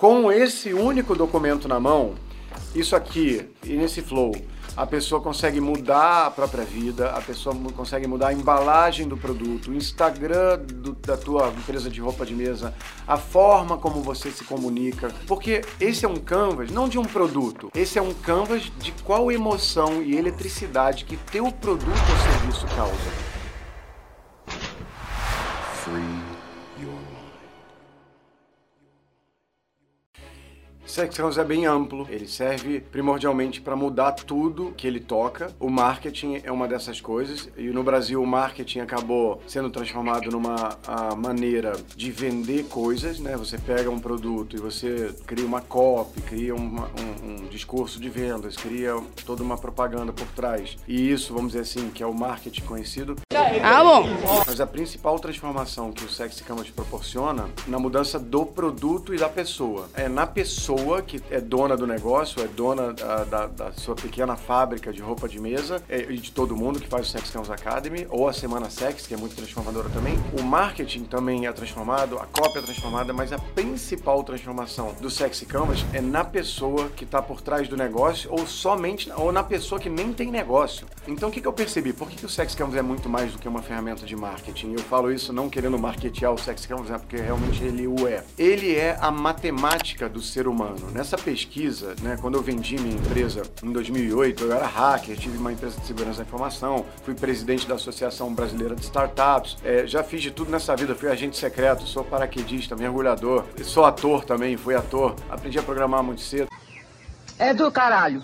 Com esse único documento na mão, isso aqui e nesse flow, a pessoa consegue mudar a própria vida, a pessoa consegue mudar a embalagem do produto, o Instagram do, da tua empresa de roupa de mesa, a forma como você se comunica, porque esse é um canvas não de um produto, esse é um canvas de qual emoção e eletricidade que teu produto ou serviço causa. Sex House é bem amplo, ele serve primordialmente para mudar tudo que ele toca. O marketing é uma dessas coisas, e no Brasil o marketing acabou sendo transformado numa maneira de vender coisas, né? Você pega um produto e você cria uma copy, cria uma, um, um discurso de vendas, cria toda uma propaganda por trás. E isso, vamos dizer assim, que é o marketing conhecido. Ah, bom. Mas a principal transformação que o Sexy Canvas proporciona na mudança do produto e da pessoa. É na pessoa pessoa que é dona do negócio, é dona da, da, da sua pequena fábrica de roupa de mesa é, e de todo mundo que faz o Sex Canvas Academy, ou a Semana Sex, que é muito transformadora também. O marketing também é transformado, a cópia é transformada, mas a principal transformação do Sexy Canvas é na pessoa que está por trás do negócio, ou somente, ou na pessoa que nem tem negócio. Então o que, que eu percebi? Por que, que o Sex Canvas é muito mais do que uma ferramenta de marketing? Eu falo isso não querendo marketear o Sex Canvas, é porque realmente ele o é. Ele é a matemática do ser humano ano. Nessa pesquisa, né, quando eu vendi minha empresa em 2008, eu era hacker, tive uma empresa de segurança da informação, fui presidente da Associação Brasileira de Startups, é, já fiz de tudo nessa vida, fui agente secreto, sou paraquedista, mergulhador, sou ator também, fui ator, aprendi a programar muito cedo. É do caralho.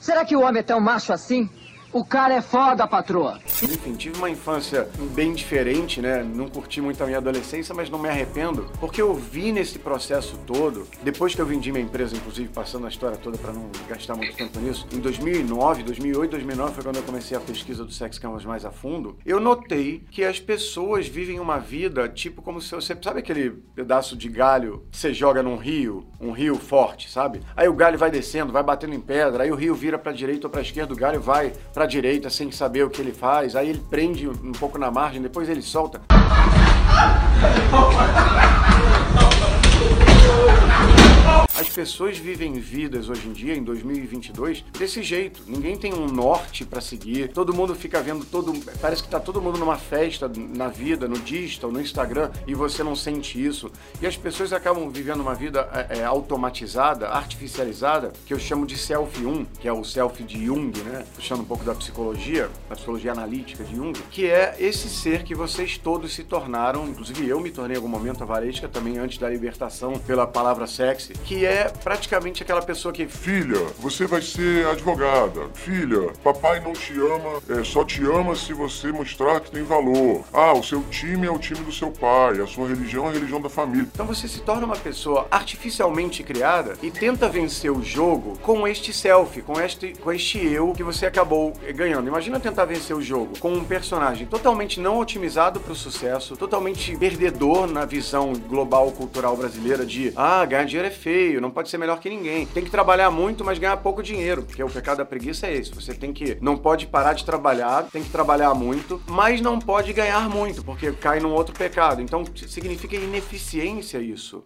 Será que o homem é tão macho assim? O cara é foda, patroa. Enfim, tive uma infância bem diferente, né? Não curti muito a minha adolescência, mas não me arrependo, porque eu vi nesse processo todo, depois que eu vendi minha empresa, inclusive passando a história toda para não gastar muito tempo nisso, em 2009, 2008, 2009 foi quando eu comecei a pesquisa do Sex Canvas mais a fundo, eu notei que as pessoas vivem uma vida tipo como se você, sabe aquele pedaço de galho que você joga num rio, um rio forte, sabe? Aí o galho vai descendo, vai batendo em pedra, aí o rio vira para direita ou para esquerda, o galho vai para direita sem saber o que ele faz, aí ele prende um pouco na margem, depois ele solta. As pessoas vivem vidas hoje em dia, em 2022, desse jeito. Ninguém tem um norte para seguir. Todo mundo fica vendo todo. Parece que tá todo mundo numa festa na vida, no digital, no Instagram, e você não sente isso. E as pessoas acabam vivendo uma vida é, é automatizada, artificializada, que eu chamo de selfie 1, que é o selfie de Jung, né? Puxando um pouco da psicologia, da psicologia analítica de Jung, que é esse ser que vocês todos se tornaram, inclusive eu me tornei em algum momento a Varesca também antes da libertação pela palavra sexy, que é praticamente aquela pessoa que. Filha, você vai ser advogada. Filha, papai não te ama, é, só te ama se você mostrar que tem valor. Ah, o seu time é o time do seu pai, a sua religião é a religião da família. Então você se torna uma pessoa artificialmente criada e tenta vencer o jogo com este selfie, com este, com este eu que você acabou ganhando. Imagina tentar vencer o jogo com um personagem totalmente não otimizado para o sucesso, totalmente perdedor na visão global cultural brasileira de ah, ganhar dinheiro é feio, não pode ser melhor que ninguém. Tem que trabalhar muito, mas ganhar pouco dinheiro, porque o pecado da preguiça é esse. Você tem que não pode parar de trabalhar, tem que trabalhar muito, mas não pode ganhar muito, porque cai num outro pecado. Então significa ineficiência isso.